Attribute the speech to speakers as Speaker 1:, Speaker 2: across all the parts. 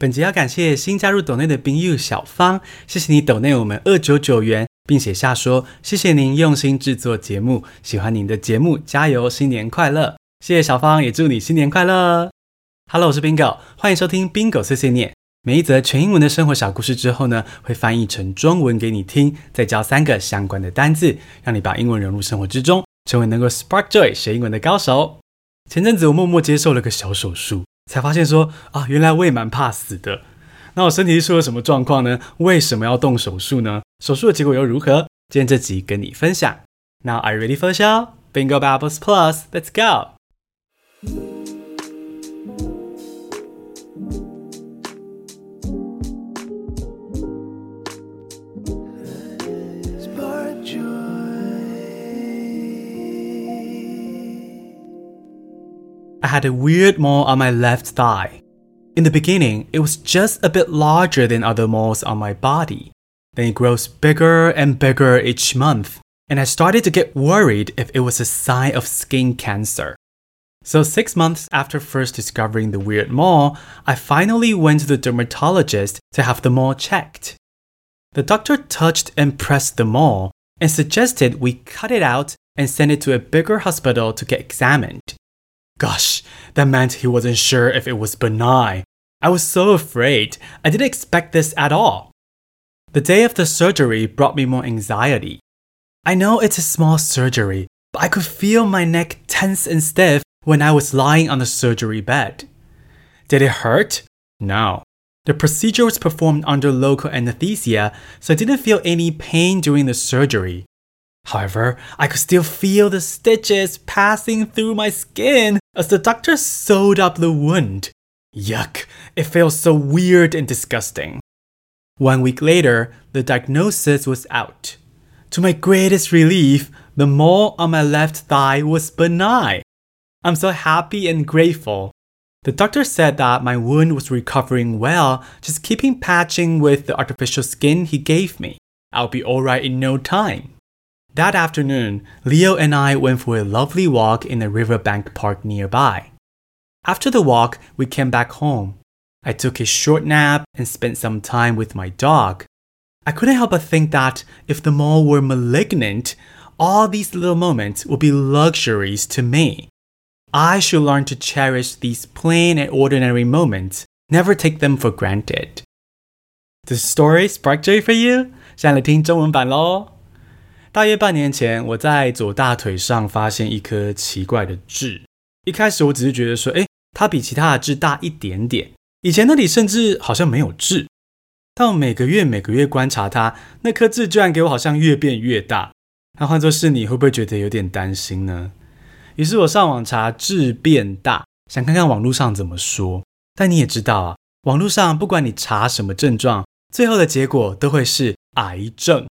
Speaker 1: 本集要感谢新加入斗内的冰友小芳，谢谢你斗内我们二九九元，并写下说谢谢您用心制作节目，喜欢您的节目，加油，新年快乐！谢谢小芳，也祝你新年快乐。Hello，我是 Bingo，欢迎收听 Bingo 碎碎念。每一则全英文的生活小故事之后呢，会翻译成中文给你听，再教三个相关的单字，让你把英文融入生活之中，成为能够 Spark Joy 学英文的高手。前阵子我默默接受了个小手术。才发现说啊，原来我也蛮怕死的。那我身体出了什么状况呢？为什么要动手术呢？手术的结果又如何？今天这集跟你分享。Now are you ready for show? Bingo Babbles Plus, let's go. I had a weird mole on my left thigh. In the beginning, it was just a bit larger than other moles on my body. Then it grows bigger and bigger each month, and I started to get worried if it was a sign of skin cancer. So, six months after first discovering the weird mole, I finally went to the dermatologist to have the mole checked. The doctor touched and pressed the mole and suggested we cut it out and send it to a bigger hospital to get examined. Gosh, that meant he wasn't sure if it was benign. I was so afraid. I didn't expect this at all. The day of the surgery brought me more anxiety. I know it's a small surgery, but I could feel my neck tense and stiff when I was lying on the surgery bed. Did it hurt? No. The procedure was performed under local anesthesia, so I didn't feel any pain during the surgery. However, I could still feel the stitches passing through my skin as the doctor sewed up the wound. Yuck, it felt so weird and disgusting. One week later, the diagnosis was out. To my greatest relief, the mole on my left thigh was benign. I'm so happy and grateful. The doctor said that my wound was recovering well, just keeping patching with the artificial skin he gave me. I'll be alright in no time. That afternoon, Leo and I went for a lovely walk in a riverbank park nearby. After the walk, we came back home. I took a short nap and spent some time with my dog. I couldn't help but think that if the mole were malignant, all these little moments would be luxuries to me. I should learn to cherish these plain and ordinary moments, never take them for granted. The story spark joy for you? 现在来听中文版咯。 大约半年前，我在左大腿上发现一颗奇怪的痣。一开始我只是觉得说，诶，它比其他的痣大一点点。以前那里甚至好像没有痣。但我每个月每个月观察它，那颗痣居然给我好像越变越大。那换作是你会不会觉得有点担心呢？于是我上网查痣变大，想看看网络上怎么说。但你也知道啊，网络上不管你查什么症状，最后的结果都会是癌症。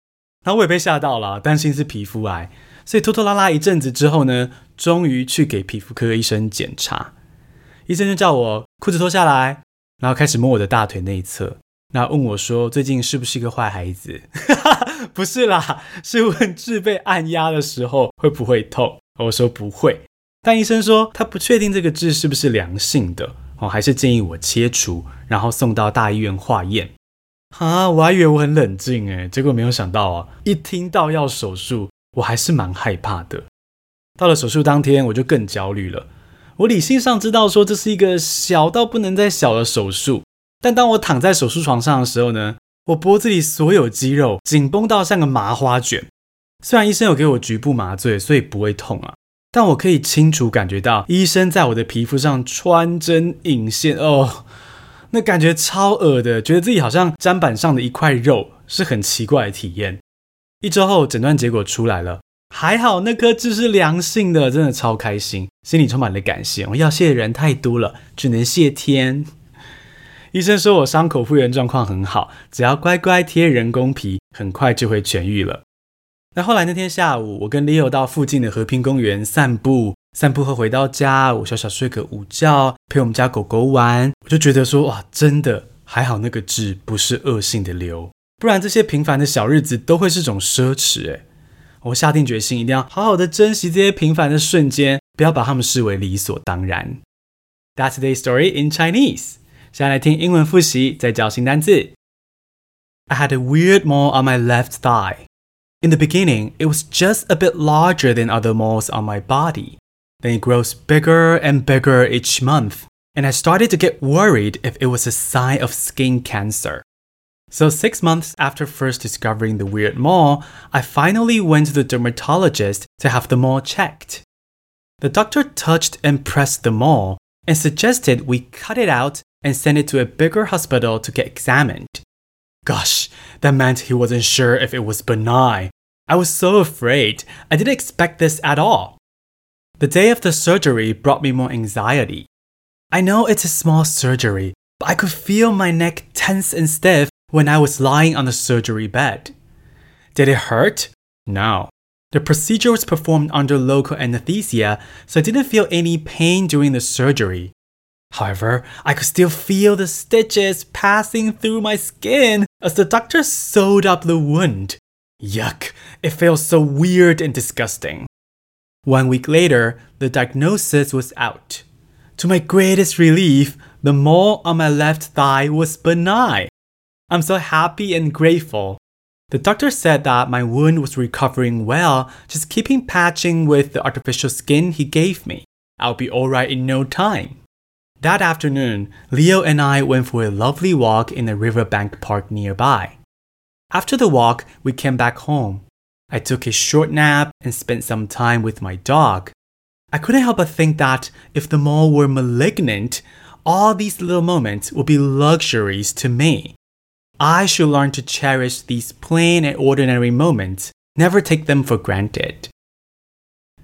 Speaker 1: 然后我也被吓到了，担心是皮肤癌，所以拖拖拉拉一阵子之后呢，终于去给皮肤科医生检查。医生就叫我裤子脱下来，然后开始摸我的大腿内侧，然后问我说：“最近是不是一个坏孩子？” 不是啦，是问痣被按压的时候会不会痛。我说不会，但医生说他不确定这个痣是不是良性的哦，还是建议我切除，然后送到大医院化验。啊，我还以为我很冷静诶，结果没有想到啊，一听到要手术，我还是蛮害怕的。到了手术当天，我就更焦虑了。我理性上知道说这是一个小到不能再小的手术，但当我躺在手术床上的时候呢，我脖子里所有肌肉紧绷到像个麻花卷。虽然医生有给我局部麻醉，所以不会痛啊，但我可以清楚感觉到医生在我的皮肤上穿针引线哦。那感觉超恶的，觉得自己好像砧板上的一块肉，是很奇怪的体验。一周后，诊断结果出来了，还好那颗痣是良性的，真的超开心，心里充满了感谢。我要谢的人太多了，只能谢天。医生说我伤口复原状况很好，只要乖乖贴人工皮，很快就会痊愈了。那后来那天下午，我跟 Leo 到附近的和平公园散步。散步后回到家，我小小睡个午觉，陪我们家狗狗玩，我就觉得说哇，真的还好那个痣不是恶性的瘤，不然这些平凡的小日子都会是种奢侈诶。我下定决心一定要好好的珍惜这些平凡的瞬间，不要把它们视为理所当然。That's today's story in Chinese。先来听英文复习，再教新单字。I had a weird mole on my left thigh. In the beginning, it was just a bit larger than other moles on my body. Then it grows bigger and bigger each month, and I started to get worried if it was a sign of skin cancer. So, six months after first discovering the weird mole, I finally went to the dermatologist to have the mole checked. The doctor touched and pressed the mole and suggested we cut it out and send it to a bigger hospital to get examined. Gosh, that meant he wasn't sure if it was benign. I was so afraid. I didn't expect this at all. The day of the surgery brought me more anxiety. I know it's a small surgery, but I could feel my neck tense and stiff when I was lying on the surgery bed. Did it hurt? No. The procedure was performed under local anesthesia, so I didn't feel any pain during the surgery. However, I could still feel the stitches passing through my skin as the doctor sewed up the wound. Yuck, it felt so weird and disgusting. One week later, the diagnosis was out. To my greatest relief, the mole on my left thigh was benign. I'm so happy and grateful. The doctor said that my wound was recovering well, just keeping patching with the artificial skin he gave me. I'll be alright in no time. That afternoon, Leo and I went for a lovely walk in a riverbank park nearby. After the walk, we came back home. I took a short nap and spent some time with my dog. I couldn't help but think that if the mole were malignant, all these little moments would be luxuries to me. I should learn to cherish these plain and ordinary moments, never take them for granted.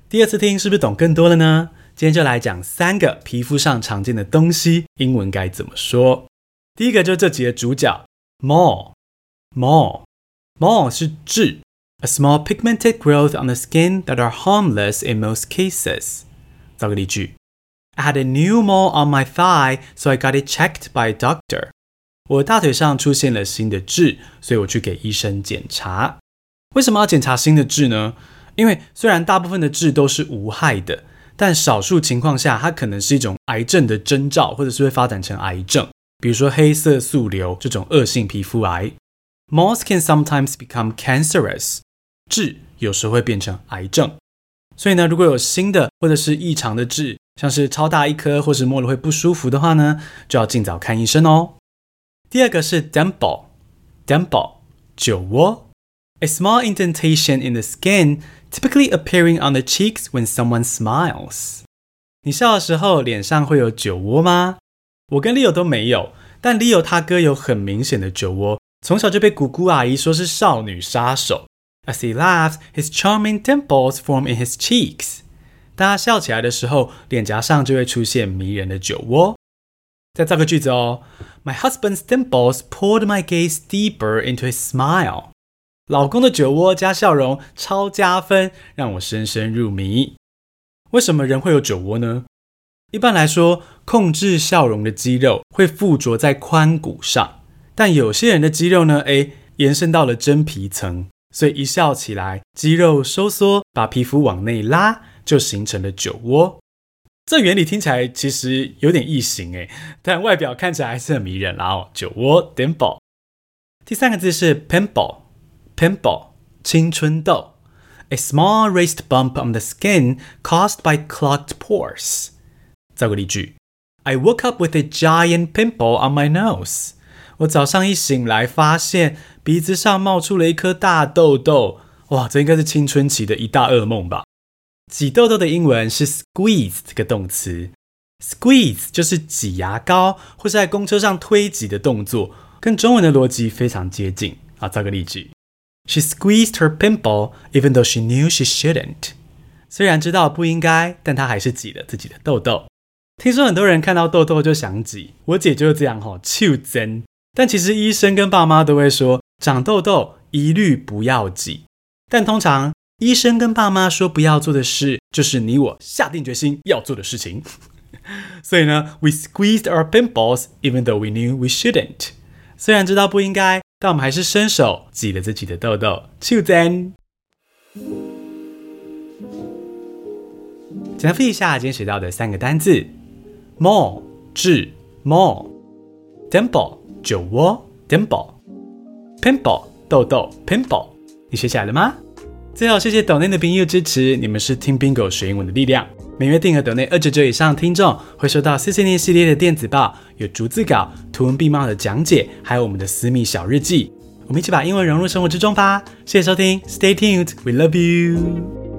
Speaker 1: 第二次听是不是懂更多了呢？今天就来讲三个皮肤上常见的东西，英文该怎么说？第一个就是这集的主角，mole，mole，mole 是痣 ，a small pigmented growth on the skin that are harmless in most cases。造个例句：I had a new mole on my thigh, so I got it checked by a doctor。我大腿上出现了新的痣，所以我去给医生检查。为什么要检查新的痣呢？因为虽然大部分的痣都是无害的。但少数情况下，它可能是一种癌症的征兆，或者是会发展成癌症，比如说黑色素瘤这种恶性皮肤癌。Moles can sometimes become cancerous，痣有时候会变成癌症。所以呢，如果有新的或者是异常的痣，像是超大一颗，或是摸了会不舒服的话呢，就要尽早看医生哦。第二个是 dimple，dimple 酒窝，a small indentation in the skin。Typically appearing on the cheeks when someone smiles。你笑的时候脸上会有酒窝吗？我跟 Leo 都没有，但 Leo 他哥有很明显的酒窝，从小就被姑姑阿姨说是少女杀手。As he laughs, his charming dimples form in his cheeks。当他笑起来的时候，脸颊上就会出现迷人的酒窝。再造个句子哦，My husband's dimples pulled my gaze deeper into his smile。老公的酒窝加笑容超加分，让我深深入迷。为什么人会有酒窝呢？一般来说，控制笑容的肌肉会附着在髋骨上，但有些人的肌肉呢，诶，延伸到了真皮层，所以一笑起来，肌肉收缩，把皮肤往内拉，就形成了酒窝。这原理听起来其实有点异形诶，但外表看起来还是很迷人啦哦。酒窝 （dimple）。第三个字是 pimple。Pimple 青春痘，a small raised bump on the skin caused by clogged pores。造个例句：I woke up with a giant pimple on my nose。我早上一醒来，发现鼻子上冒出了一颗大痘痘。哇，这应该是青春期的一大噩梦吧？挤痘痘的英文是 squeeze 这个动词，squeeze 就是挤牙膏或是在公车上推挤的动作，跟中文的逻辑非常接近。啊，造个例句。She squeezed her pimple, even though she knew she shouldn't. 虽然知道不应该，但她还是挤了自己的痘痘。听说很多人看到痘痘就想挤，我姐就是这样吼，就真。但其实医生跟爸妈都会说，长痘痘一律不要挤。但通常医生跟爸妈说不要做的事，就是你我下定决心要做的事情。所以呢，we squeezed our pimples, even though we knew we shouldn't. 虽然知道不应该。但我们还是伸手挤了自己的痘痘，就真。简单复习一下今天学到的三个单字：more 痣 mole dimple 酒窝 dimple，pimple 痘痘 pimple，你学起来了吗？最后谢谢抖内的朋友支持，你们是听 Bingo 学英文的力量。每月订阅抖内二九九以上的听众会收到碎碎念系列的电子报，有逐字稿、图文并茂的讲解，还有我们的私密小日记。我们一起把英文融入生活之中吧！谢谢收听，Stay tuned，we love you。